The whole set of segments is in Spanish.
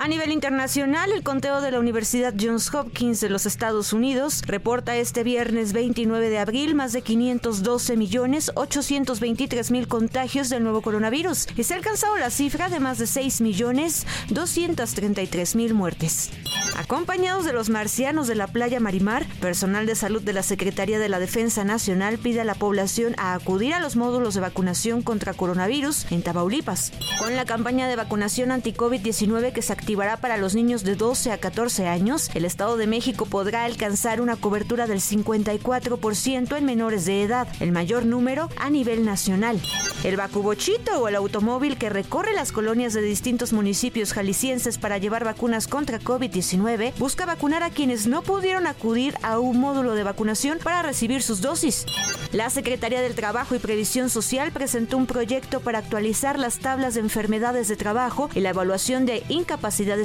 A nivel internacional, el conteo de la Universidad Johns Hopkins de los Estados Unidos reporta este viernes 29 de abril más de 512 millones 823 mil contagios del nuevo coronavirus y se ha alcanzado la cifra de más de 6 millones 233 mil muertes. Acompañados de los marcianos de la playa Marimar, personal de salud de la Secretaría de la Defensa Nacional pide a la población a acudir a los módulos de vacunación contra coronavirus en Tamaulipas. Con la campaña de vacunación anti-COVID-19 que se activará para los niños de 12 a 14 años, el Estado de México podrá alcanzar una cobertura del 54% en menores de edad, el mayor número a nivel nacional. El vacubochito o el automóvil que recorre las colonias de distintos municipios jaliscienses para llevar vacunas contra COVID-19 busca vacunar a quienes no pudieron acudir a un módulo de vacunación para recibir sus dosis. La Secretaría del Trabajo y Previsión Social presentó un proyecto para actualizar las tablas de enfermedades de trabajo y la evaluación de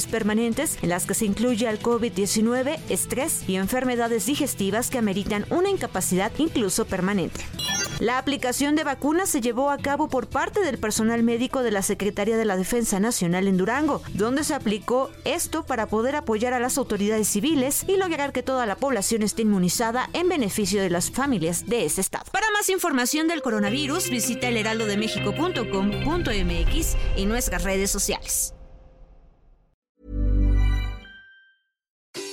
permanentes en las que se incluye al COVID-19, estrés y enfermedades digestivas que ameritan una incapacidad incluso permanente. La aplicación de vacunas se llevó a cabo por parte del personal médico de la Secretaría de la Defensa Nacional en Durango, donde se aplicó esto para poder apoyar a las autoridades civiles y lograr que toda la población esté inmunizada en beneficio de las familias de ese estado. Para más información del coronavirus, visita elheraldodemexico.com.mx y nuestras redes sociales.